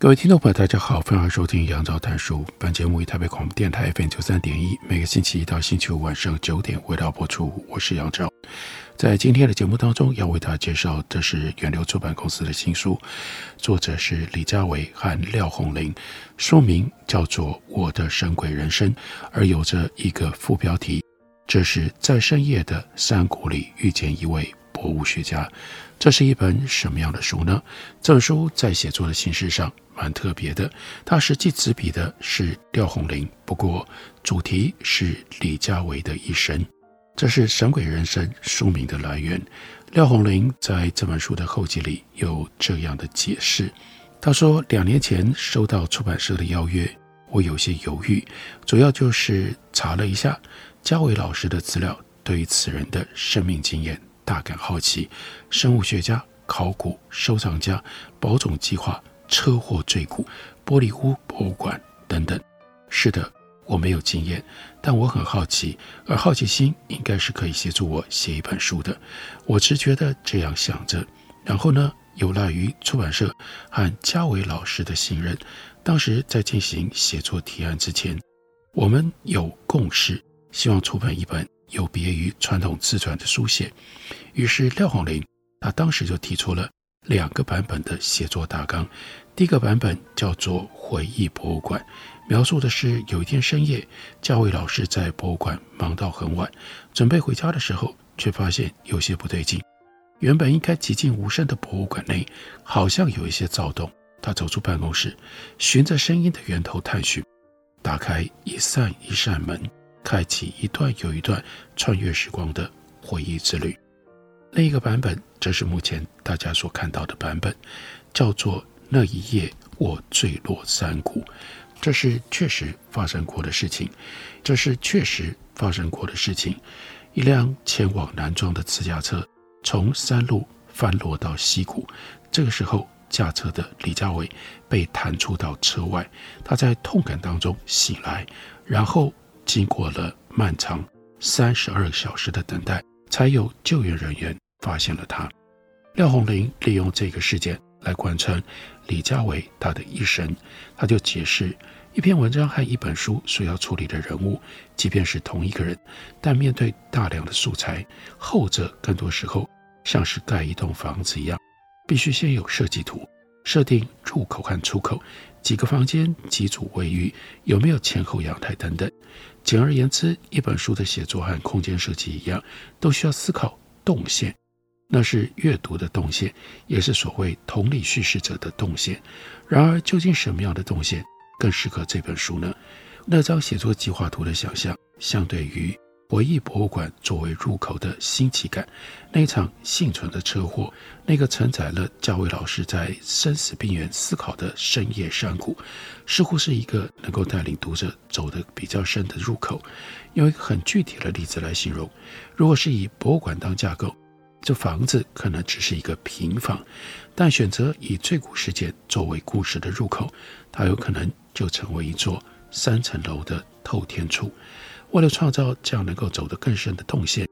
各位听众朋友，大家好，欢迎收听杨照谈书。本节目以台北广播电台 FM 九三点一，每个星期一到星期五晚上九点为大家播出。我是杨照，在今天的节目当中，要为大家介绍的是远流出版公司的新书，作者是李佳维和廖红玲，书名叫做《我的神鬼人生》，而有着一个副标题：这是在深夜的山谷里遇见一位博物学家。这是一本什么样的书呢？这本书在写作的形式上蛮特别的，它实际执笔的是廖鸿龄，不过主题是李佳维的一生。这是《神鬼人生》书名的来源。廖鸿龄在这本书的后记里有这样的解释：他说，两年前收到出版社的邀约，我有些犹豫，主要就是查了一下嘉维老师的资料，对于此人的生命经验。大感好奇，生物学家、考古收藏家、保种计划、车祸坠谷、玻璃屋博物馆等等。是的，我没有经验，但我很好奇，而好奇心应该是可以协助我写一本书的。我直觉的这样想着。然后呢，有赖于出版社和嘉伟老师的信任，当时在进行写作提案之前，我们有共识，希望出版一本。有别于传统自传的书写，于是廖鸿龄他当时就提出了两个版本的写作大纲。第一个版本叫做《回忆博物馆》，描述的是有一天深夜，家维老师在博物馆忙到很晚，准备回家的时候，却发现有些不对劲。原本应该寂静无声的博物馆内，好像有一些躁动。他走出办公室，循着声音的源头探寻，打开一扇一扇门。开启一段又一段穿越时光的回忆之旅。另一个版本，这是目前大家所看到的版本，叫做《那一夜我坠落山谷》。这是确实发生过的事情。这是确实发生过的事情。一辆前往南庄的自驾车从山路翻落到溪谷，这个时候驾车的李家伟被弹出到车外，他在痛感当中醒来，然后。经过了漫长三十二小时的等待，才有救援人员发现了他。廖鸿龄利用这个事件来贯穿李家维他的一生，他就解释一篇文章和一本书所要处理的人物，即便是同一个人，但面对大量的素材，后者更多时候像是盖一栋房子一样，必须先有设计图，设定入口和出口，几个房间，几组卫浴，有没有前后阳台等等。简而言之，一本书的写作和空间设计一样，都需要思考动线，那是阅读的动线，也是所谓同理叙事者的动线。然而，究竟什么样的动线更适合这本书呢？那张写作计划图的想象，相对于回忆博物馆作为入口的新奇感，那场幸存的车祸，那个承载了家维老师在生死边缘思考的深夜山谷，似乎是一个能够带领读者走得比较深的入口。用一个很具体的例子来形容，如果是以博物馆当架构，这房子可能只是一个平房；但选择以坠谷事件作为故事的入口，它有可能就成为一座三层楼的透天厝。为了创造这样能够走得更深的动线，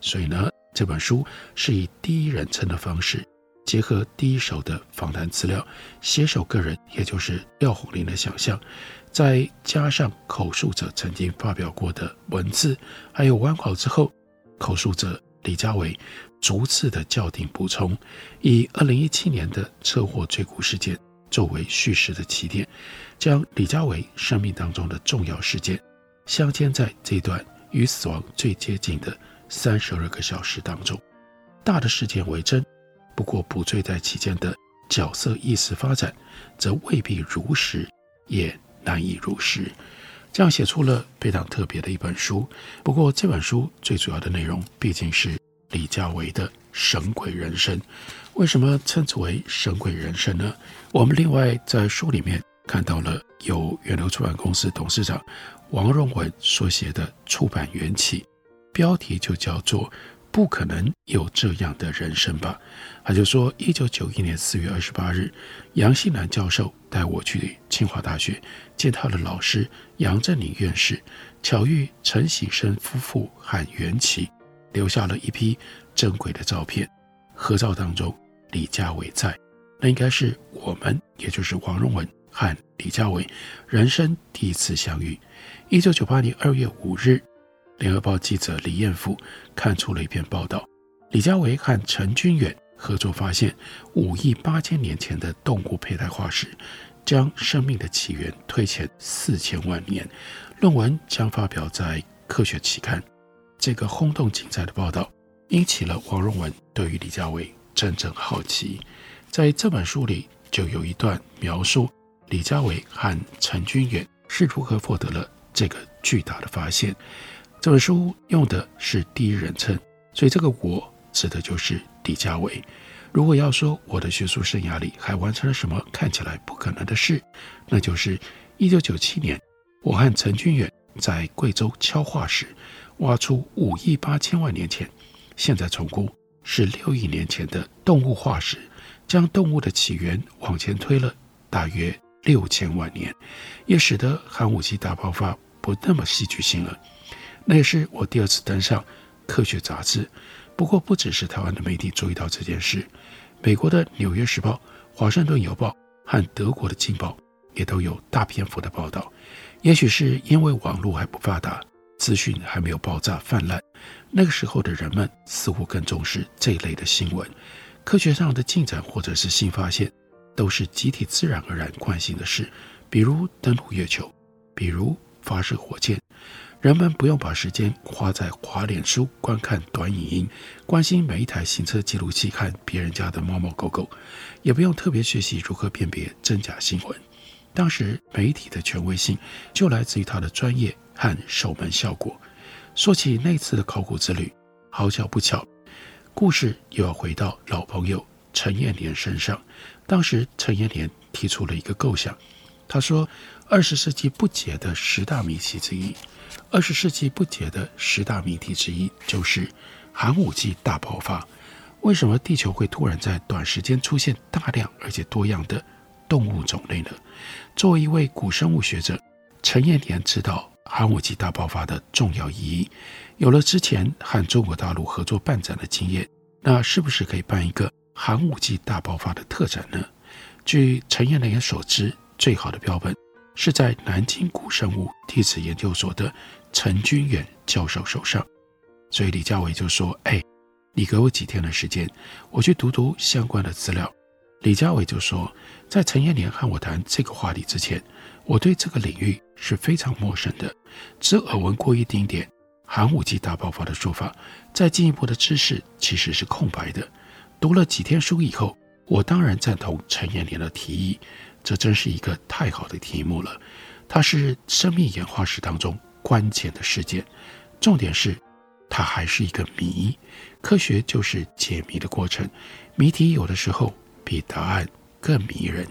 所以呢，这本书是以第一人称的方式，结合第一手的访谈资料，写手个人，也就是廖红玲的想象，再加上口述者曾经发表过的文字，还有完稿之后，口述者李佳维逐次的校订补充，以二零一七年的车祸坠谷事件作为叙事的起点，将李佳维生命当中的重要事件。镶嵌在这段与死亡最接近的三十二个小时当中，大的事件为真，不过补缀在其间的角色意识发展，则未必如实，也难以如实。这样写出了非常特别的一本书。不过这本书最主要的内容毕竟是李家维的神鬼人生。为什么称之为神鬼人生呢？我们另外在书里面看到了由远流出版公司董事长王荣文所写的出版缘起，标题就叫做。不可能有这样的人生吧？他就说，一九九一年四月二十八日，杨信南教授带我去清华大学见他的老师杨振宁院士，巧遇陈省身夫妇和缘起，留下了一批珍贵的照片。合照当中，李佳伟在，那应该是我们，也就是王荣文和李佳伟人生第一次相遇。一九九八年二月五日。联合报记者李彦甫看出了一篇报道，李佳维和陈君远合作发现五亿八千年前的动物胚胎化石，将生命的起源推前四千万年。论文将发表在《科学》期刊。这个轰动精彩的报道引起了王荣文对于李佳维真正好奇。在这本书里，就有一段描述李佳维和陈君远是如何获得了这个巨大的发现。这本书用的是第一人称，所以这个“我”指的就是李佳伟。如果要说我的学术生涯里还完成了什么看起来不可能的事，那就是1997年，我和陈君远在贵州敲化石，挖出五亿八千万年前，现在重估是六亿年前的动物化石，将动物的起源往前推了大约六千万年，也使得寒武纪大爆发不那么戏剧性了。那也是我第二次登上《科学》杂志。不过，不只是台湾的媒体注意到这件事，美国的《纽约时报》、《华盛顿邮报》和德国的《镜报》也都有大篇幅的报道。也许是因为网络还不发达，资讯还没有爆炸泛滥，那个时候的人们似乎更重视这一类的新闻。科学上的进展或者是新发现，都是集体自然而然惯性的事，比如登陆月球，比如发射火箭。人们不用把时间花在滑脸书、观看短影音、关心每一台行车记录器看别人家的猫猫狗狗，也不用特别学习如何辨别真假新闻。当时媒体的权威性就来自于他的专业和守门效果。说起那次的考古之旅，好巧不巧，故事又要回到老朋友陈彦年身上。当时陈彦年提出了一个构想，他说：“二十世纪不解的十大谜题之一。”二十世纪不解的十大谜题之一就是寒武纪大爆发。为什么地球会突然在短时间出现大量而且多样的动物种类呢？作为一位古生物学者，陈彦年知道寒武纪大爆发的重要意义。有了之前和中国大陆合作办展的经验，那是不是可以办一个寒武纪大爆发的特展呢？据陈彦年所知，最好的标本是在南京古生物地质研究所的。陈君远教授手上，所以李佳伟就说：“哎，你给我几天的时间，我去读读相关的资料。”李佳伟就说：“在陈彦年和我谈这个话题之前，我对这个领域是非常陌生的，只耳闻过一丁点寒武纪大爆发的说法，再进一步的知识其实是空白的。读了几天书以后，我当然赞同陈彦年的提议，这真是一个太好的题目了，它是生命演化史当中。”关键的事件，重点是，它还是一个谜。科学就是解谜的过程，谜题有的时候比答案更迷人。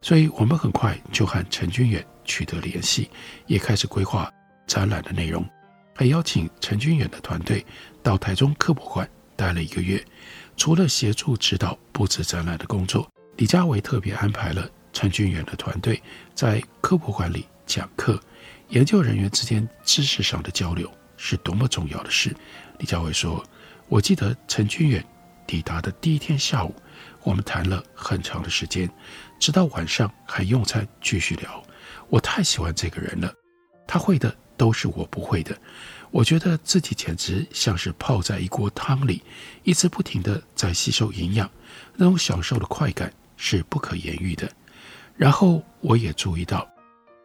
所以，我们很快就和陈君远取得联系，也开始规划展览的内容，还邀请陈君远的团队到台中科博馆待了一个月。除了协助指导布置展览的工作，李家伟特别安排了陈俊远的团队在科博馆里讲课。研究人员之间知识上的交流是多么重要的事。李家伟说：“我记得陈俊远抵达的第一天下午，我们谈了很长的时间，直到晚上还用餐继续聊。我太喜欢这个人了，他会的都是我不会的。我觉得自己简直像是泡在一锅汤里，一直不停地在吸收营养，那种享受的快感是不可言喻的。然后我也注意到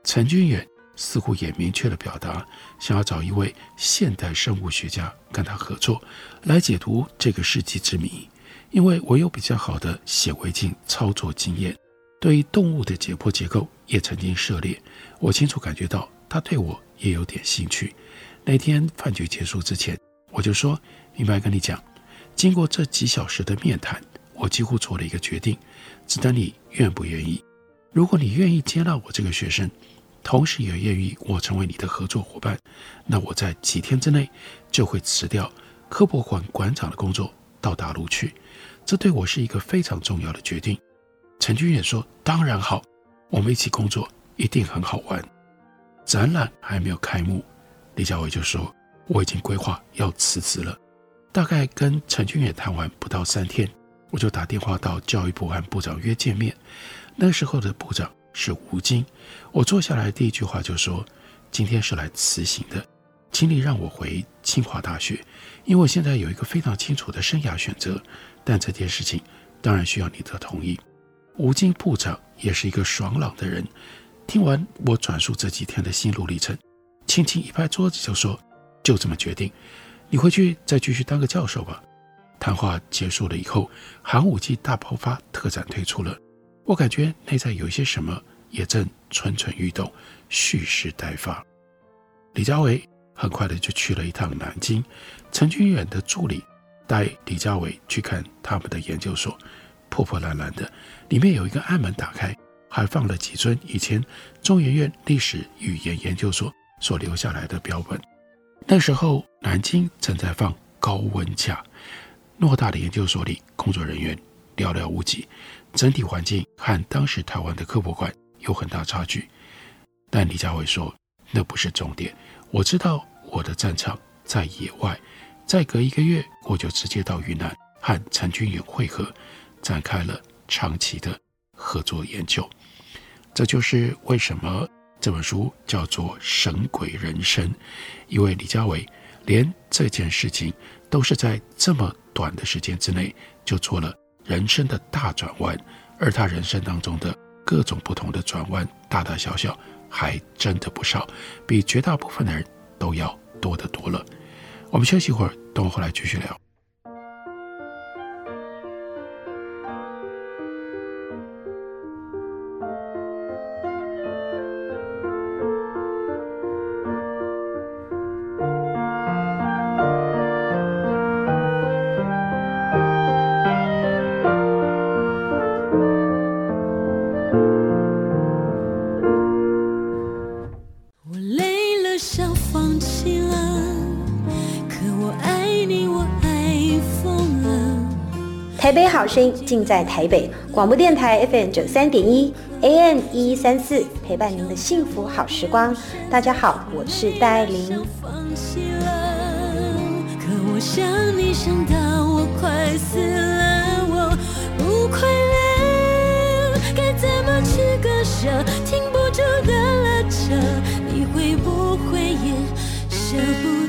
陈君远。”似乎也明确地表达，想要找一位现代生物学家跟他合作，来解读这个世纪之谜。因为我有比较好的显微镜操作经验，对于动物的解剖结构也曾经涉猎。我清楚感觉到他对我也有点兴趣。那天饭局结束之前，我就说：“明白跟你讲，经过这几小时的面谈，我几乎做了一个决定，只等你愿不愿意。如果你愿意接纳我这个学生，同时也愿意我成为你的合作伙伴，那我在几天之内就会辞掉科博馆馆长的工作，到大陆去。这对我是一个非常重要的决定。陈君远说：“当然好，我们一起工作一定很好玩。”展览还没有开幕，李家维就说：“我已经规划要辞职了。”大概跟陈俊远谈完不到三天，我就打电话到教育部和部长约见面。那时候的部长是吴京。我坐下来第一句话就说：“今天是来辞行的，请你让我回清华大学，因为我现在有一个非常清楚的生涯选择。但这件事情当然需要你的同意。”吴京部长也是一个爽朗的人，听完我转述这几天的心路历程，轻轻一拍桌子就说：“就这么决定。”你回去再继续当个教授吧。谈话结束了以后，寒武纪大爆发特展推出了，我感觉内在有一些什么也正蠢蠢欲动，蓄势待发。李佳伟很快的就去了一趟南京，陈君远的助理带李佳伟去看他们的研究所，破破烂烂的，里面有一个暗门打开，还放了几尊以前中研院历史语言研究所所留下来的标本。那时候，南京正在放高温假，偌大的研究所里，工作人员寥寥无几，整体环境和当时台湾的科博馆有很大差距。但李佳慧说，那不是重点。我知道我的战场在野外，再隔一个月，我就直接到云南和陈君远会合，展开了长期的合作研究。这就是为什么。这本书叫做《神鬼人生》，因为李佳伟连这件事情都是在这么短的时间之内就做了人生的大转弯，而他人生当中的各种不同的转弯，大大小小，还真的不少，比绝大部分的人都要多得多了。我们休息一会儿，等我回来继续聊。台北好声音尽在台北广播电台 FM 九三点一 AM 一一三四，陪伴您的幸福好时光。大家好，我是戴爱玲。可我想你想到我快死了，我不快乐，该怎么去割舍？停不住的拉扯，你会不会也舍不得？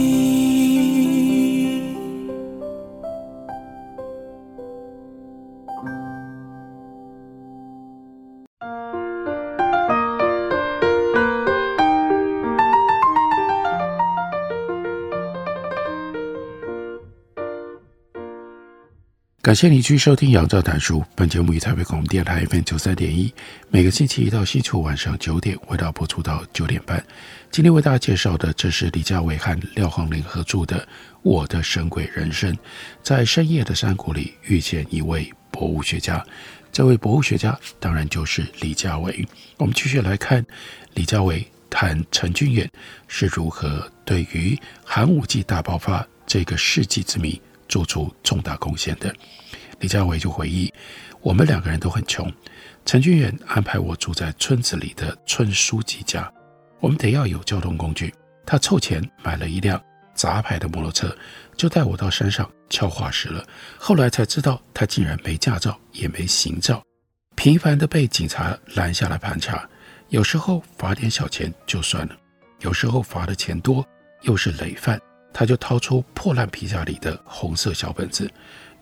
感谢你继续收听《杨照谈书》。本节目以台北广播电台 FM 九三点一，每个星期一到星期五晚上九点，为大家播出到九点半。今天为大家介绍的，这是李家维和廖晃霖合著的《我的神鬼人生》。在深夜的山谷里遇见一位博物学家，这位博物学家当然就是李家维。我们继续来看李家维谈陈俊远是如何对于寒武纪大爆发这个世纪之谜。做出重大贡献的李家维就回忆，我们两个人都很穷。陈君远安排我住在村子里的村书记家，我们得要有交通工具。他凑钱买了一辆杂牌的摩托车，就带我到山上敲化石了。后来才知道，他竟然没驾照，也没行照，频繁的被警察拦下来盘查。有时候罚点小钱就算了，有时候罚的钱多，又是累犯。他就掏出破烂皮夹里的红色小本子，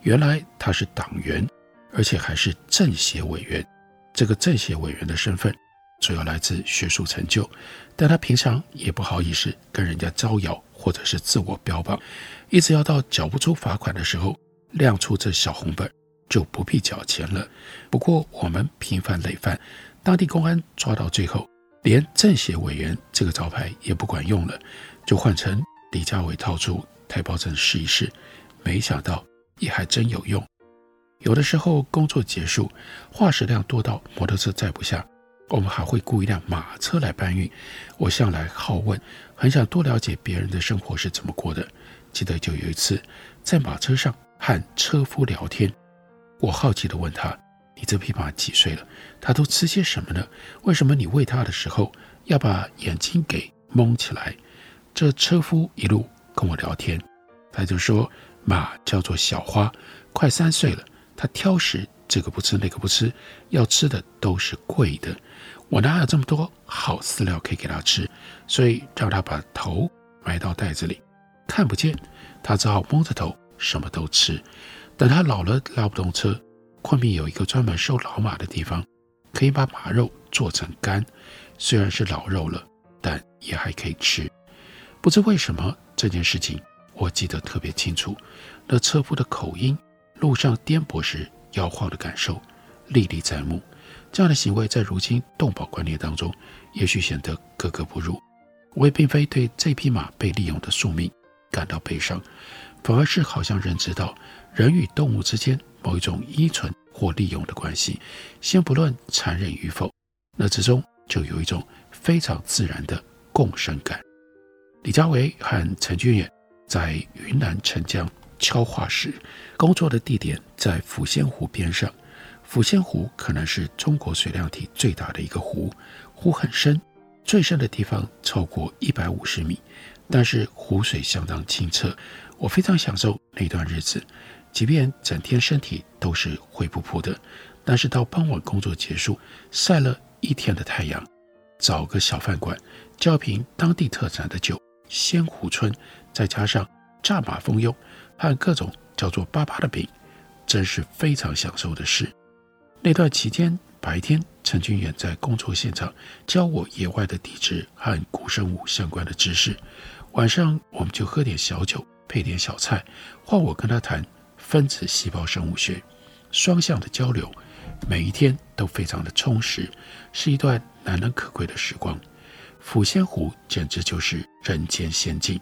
原来他是党员，而且还是政协委员。这个政协委员的身份主要来自学术成就，但他平常也不好意思跟人家招摇或者是自我标榜，一直要到缴不出罚款的时候亮出这小红本，就不必缴钱了。不过我们平反累犯，当地公安抓到最后，连政协委员这个招牌也不管用了，就换成李佳伟掏出台胞证试一试，没想到也还真有用。有的时候工作结束，化石量多到摩托车载不下，我们还会雇一辆马车来搬运。我向来好问，很想多了解别人的生活是怎么过的。记得就有一次在马车上和车夫聊天，我好奇地问他：“你这匹马几岁了？它都吃些什么呢？为什么你喂它的时候要把眼睛给蒙起来？”这车夫一路跟我聊天，他就说：“马叫做小花，快三岁了。”他挑食，这个不吃那个不吃，要吃的都是贵的。我哪有这么多好饲料可以给他吃？所以让他把头埋到袋子里，看不见。他只好蒙着头，什么都吃。等他老了拉不动车，昆明有一个专门收老马的地方，可以把马肉做成干。虽然是老肉了，但也还可以吃。不知为什么这件事情我记得特别清楚，那车夫的口音。路上颠簸时摇晃的感受历历在目，这样的行为在如今动保观念当中，也许显得格格不入。我也并非对这匹马被利用的宿命感到悲伤，反而是好像认知到人与动物之间某一种依存或利用的关系。先不论残忍与否，那之中就有一种非常自然的共生感。李佳维和陈俊远在云南澄江。敲化石工作的地点在抚仙湖边上，抚仙湖可能是中国水量体最大的一个湖，湖很深，最深的地方超过一百五十米，但是湖水相当清澈，我非常享受那段日子，即便整天身体都是灰扑扑的，但是到傍晚工作结束，晒了一天的太阳，找个小饭馆，叫瓶当地特产的酒，仙湖春，再加上炸马蜂蛹。和各种叫做“粑粑”的饼，真是非常享受的事。那段期间，白天陈君远在工作现场教我野外的地质和古生物相关的知识，晚上我们就喝点小酒，配点小菜，换我跟他谈分子细胞生物学，双向的交流，每一天都非常的充实，是一段难能可贵的时光。抚仙湖简直就是人间仙境，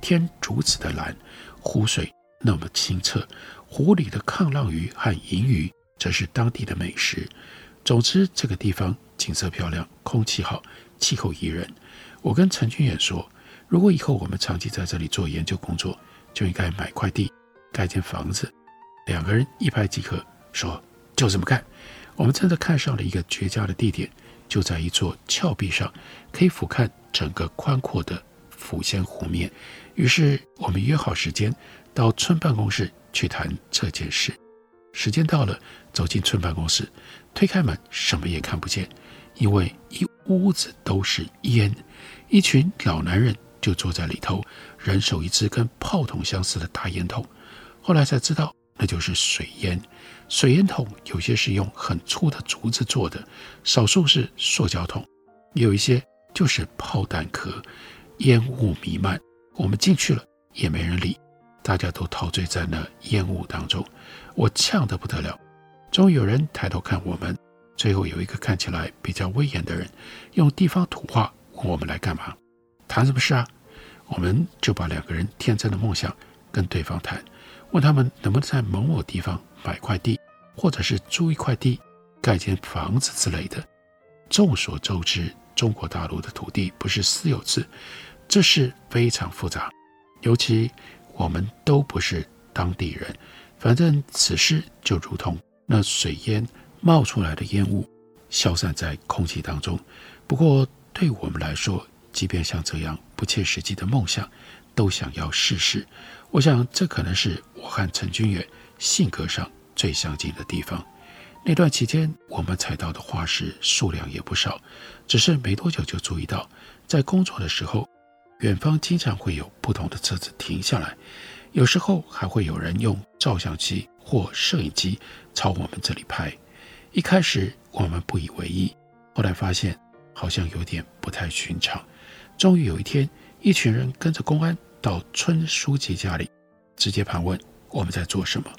天如此的蓝，湖水。那么清澈，湖里的抗浪鱼和银鱼则是当地的美食。总之，这个地方景色漂亮，空气好，气候宜人。我跟陈君远说，如果以后我们长期在这里做研究工作，就应该买块地，盖间房子。两个人一拍即合，说就这么干。我们真的看上了一个绝佳的地点，就在一座峭壁上，可以俯瞰整个宽阔的抚仙湖面。于是我们约好时间。到村办公室去谈这件事。时间到了，走进村办公室，推开门，什么也看不见，因为一屋子都是烟。一群老男人就坐在里头，人手一支跟炮筒相似的大烟筒。后来才知道，那就是水烟。水烟筒有些是用很粗的竹子做的，少数是塑胶筒，有一些就是炮弹壳。烟雾弥漫，我们进去了，也没人理。大家都陶醉在那烟雾当中，我呛得不得了。终于有人抬头看我们，最后有一个看起来比较威严的人，用地方土话问我们来干嘛，谈什么事啊？我们就把两个人天真的梦想跟对方谈，问他们能不能在某某地方买块地，或者是租一块地盖间房子之类的。众所周知，中国大陆的土地不是私有制，这事非常复杂，尤其。我们都不是当地人，反正此事就如同那水烟冒出来的烟雾，消散在空气当中。不过对我们来说，即便像这样不切实际的梦想，都想要试试。我想这可能是我和陈君远性格上最相近的地方。那段期间，我们采到的化石数量也不少，只是没多久就注意到，在工作的时候，远方经常会有不同的车子停下来，有时候还会有人用照相机或摄影机朝我们这里拍。一开始我们不以为意，后来发现好像有点不太寻常。终于有一天，一群人跟着公安到村书记家里，直接盘问我们在做什么。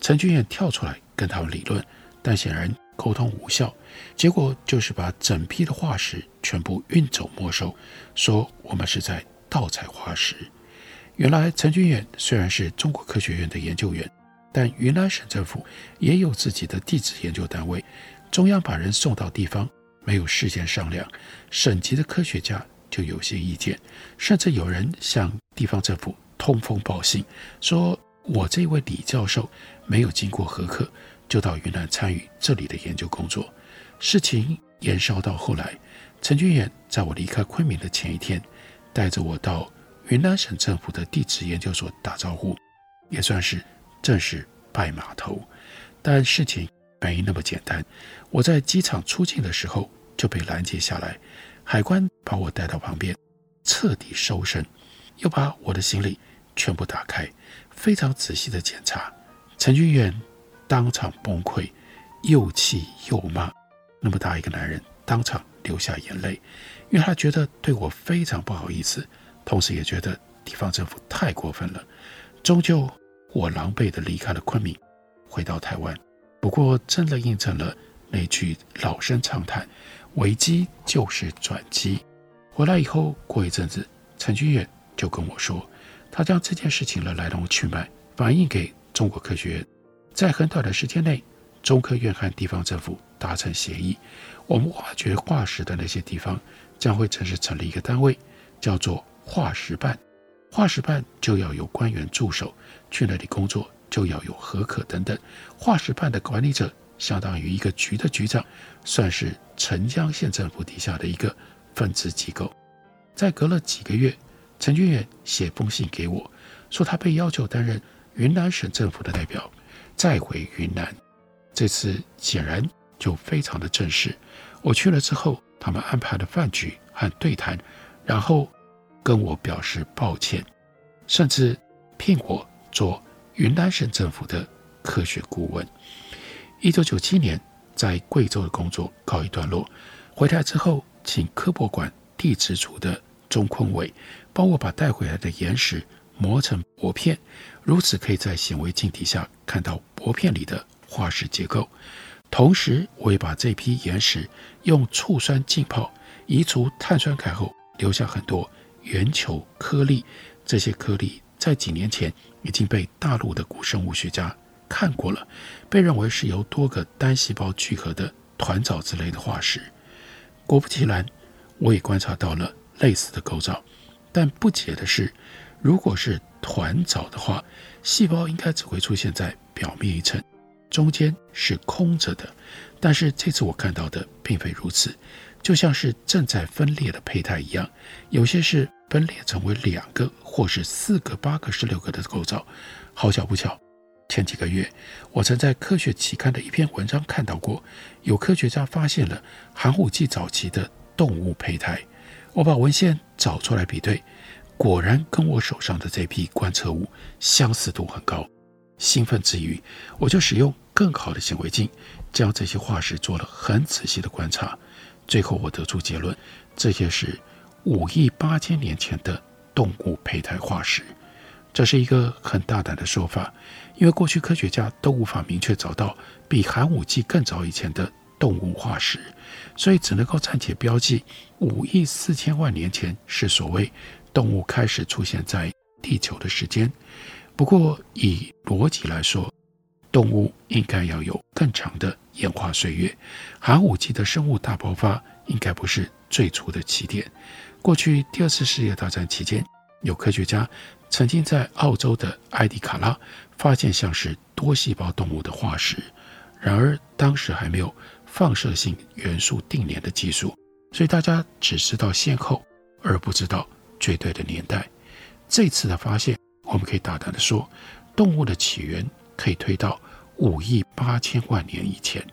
陈军远跳出来跟他们理论，但显然沟通无效，结果就是把整批的化石全部运走没收，说我们是在盗采化石。原来陈军远虽然是中国科学院的研究员，但云南省政府也有自己的地质研究单位，中央把人送到地方，没有事先商量，省级的科学家就有些意见，甚至有人向地方政府通风报信，说我这位李教授没有经过核课，就到云南参与这里的研究工作。事情延烧到后来，陈军远在我离开昆明的前一天，带着我到云南省政府的地质研究所打招呼，也算是正式拜码头。但事情没那么简单，我在机场出境的时候就被拦截下来。海关把我带到旁边，彻底搜身，又把我的行李全部打开，非常仔细的检查。陈俊远当场崩溃，又气又骂。那么大一个男人，当场流下眼泪，因为他觉得对我非常不好意思，同时也觉得地方政府太过分了。终究，我狼狈地离开了昆明，回到台湾。不过，真的印证了那句老生常谈。危机就是转机。回来以后，过一阵子，陈军远就跟我说，他将这件事情的来龙去脉反映给中国科学院。在很短的时间内，中科院和地方政府达成协议，我们挖掘化石的那些地方将会正式成立一个单位，叫做化石办。化石办就要有官员驻守，去那里工作就要有核可等等。化石办的管理者相当于一个局的局长，算是。澄江县政府底下的一个分支机构，在隔了几个月，陈俊远写封信给我，说他被要求担任云南省政府的代表，再回云南。这次显然就非常的正式。我去了之后，他们安排了饭局和对谈，然后跟我表示抱歉，甚至聘我做云南省政府的科学顾问。一九九七年。在贵州的工作告一段落，回来之后，请科博馆地质组的钟坤伟帮我把带回来的岩石磨成薄片，如此可以在显微镜底下看到薄片里的化石结构。同时，我也把这批岩石用醋酸浸泡，移除碳酸钙后，留下很多圆球颗粒。这些颗粒在几年前已经被大陆的古生物学家。看过了，被认为是由多个单细胞聚合的团藻之类的化石。果不其然，我也观察到了类似的构造。但不解的是，如果是团藻的话，细胞应该只会出现在表面一层，中间是空着的。但是这次我看到的并非如此，就像是正在分裂的胚胎一样，有些是分裂成为两个，或是四个、八个、十六个的构造。好巧不巧。前几个月，我曾在科学期刊的一篇文章看到过，有科学家发现了寒武纪早期的动物胚胎。我把文献找出来比对，果然跟我手上的这批观测物相似度很高。兴奋之余，我就使用更好的显微镜，将这些化石做了很仔细的观察。最后，我得出结论：这些是五亿八千年前的动物胚胎化石。这是一个很大胆的说法，因为过去科学家都无法明确找到比寒武纪更早以前的动物化石，所以只能够暂且标记五亿四千万年前是所谓动物开始出现在地球的时间。不过以逻辑来说，动物应该要有更长的演化岁月，寒武纪的生物大爆发应该不是最初的起点。过去第二次世界大战期间，有科学家。曾经在澳洲的埃迪卡拉发现像是多细胞动物的化石，然而当时还没有放射性元素定年的技术，所以大家只知道先后，而不知道绝对的年代。这次的发现，我们可以大胆地说，动物的起源可以推到五亿八千万年以前。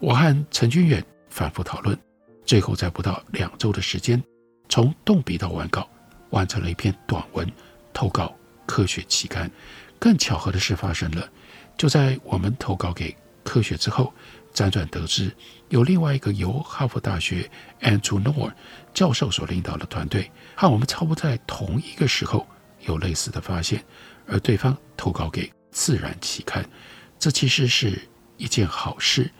我和陈君远反复讨论，最后在不到两周的时间，从动笔到完稿，完成了一篇短文，投稿科学期刊。更巧合的事发生了，就在我们投稿给科学之后，辗转得知有另外一个由哈佛大学 Andrew Nor 教授所领导的团队，和我们差不多在同一个时候有类似的发现，而对方投稿给《自然》期刊。这其实是一件好事，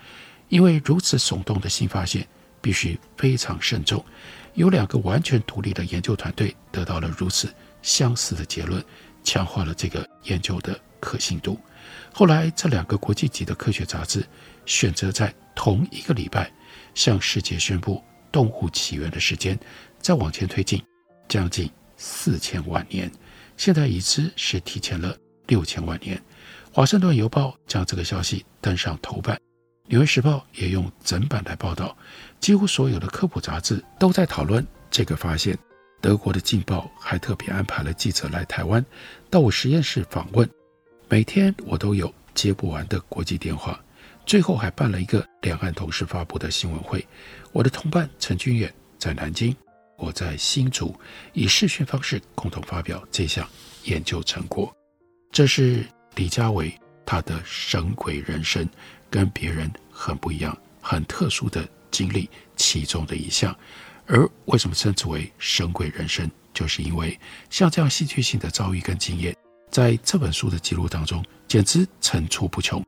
因为如此耸动的新发现必须非常慎重。有两个完全独立的研究团队得到了如此相似的结论，强化了这个研究的可信度。后来，这两个国际级的科学杂志选择在同一个礼拜向世界宣布动物起源的时间，再往前推进将近四千万年，现在已知是提前了六千万年。华盛顿邮报将这个消息登上头版，纽约时报也用整版来报道。几乎所有的科普杂志都在讨论这个发现。德国的《镜报》还特别安排了记者来台湾，到我实验室访问。每天我都有接不完的国际电话，最后还办了一个两岸同时发布的新闻会。我的同伴陈君远在南京，我在新竹，以视讯方式共同发表这项研究成果。这是李家维他的神鬼人生，跟别人很不一样、很特殊的经历其中的一项。而为什么称之为神鬼人生，就是因为像这样戏剧性的遭遇跟经验，在这本书的记录当中，简直层出不穷，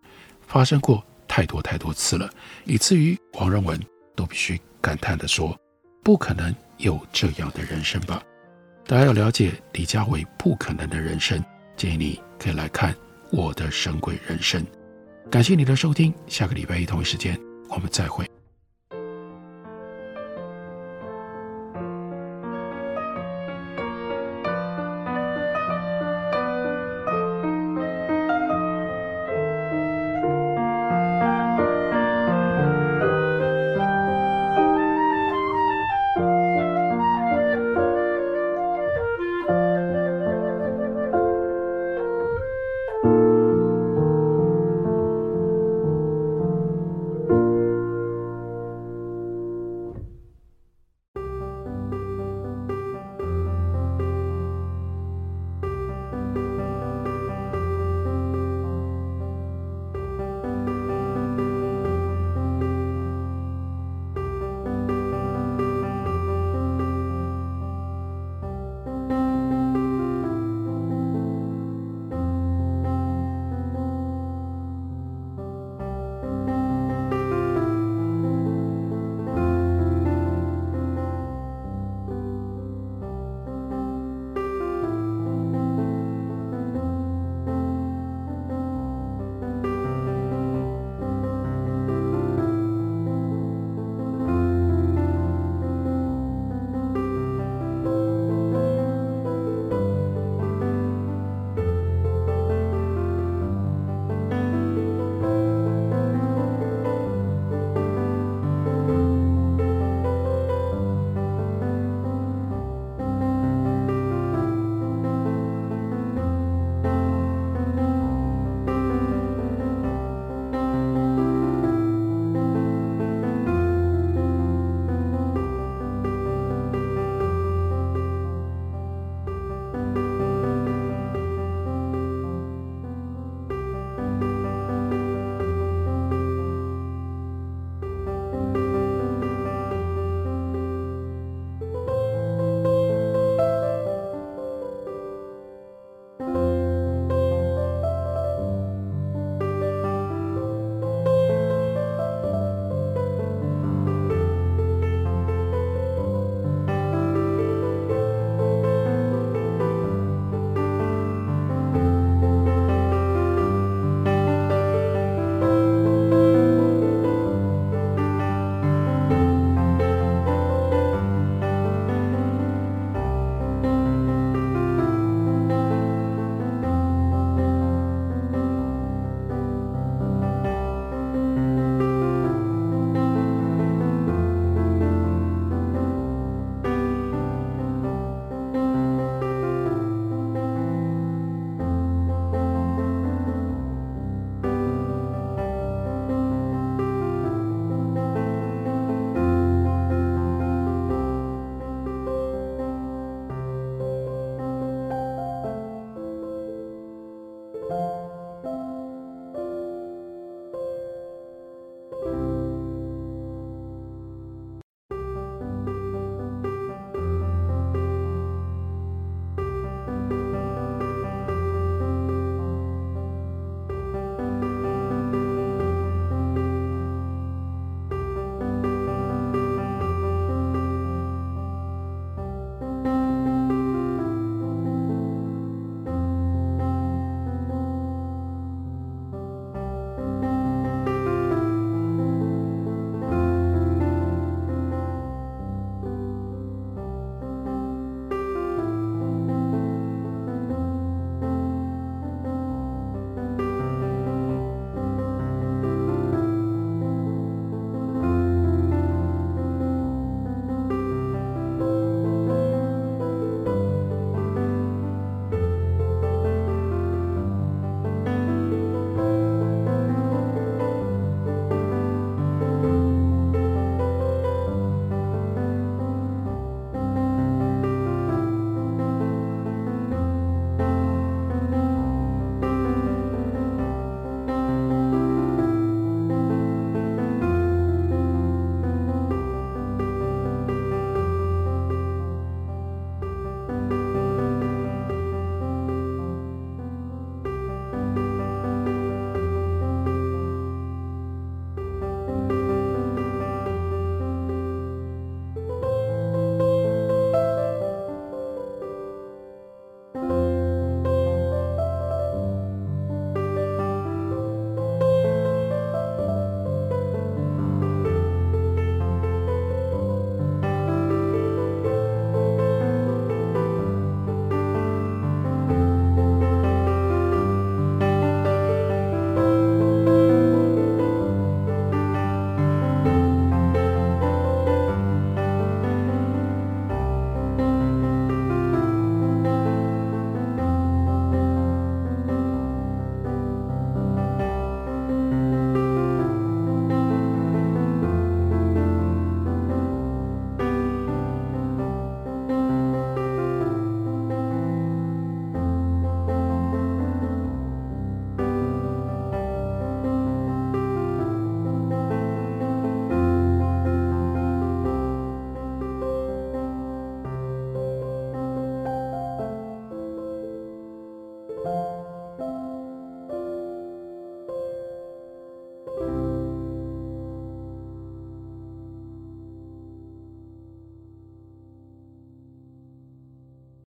发生过太多太多次了，以至于黄仁文都必须感叹地说：“不可能有这样的人生吧？”大家要了解李家维不可能的人生，建议你可以来看我的神鬼人生。感谢你的收听，下个礼拜一同一时间我们再会。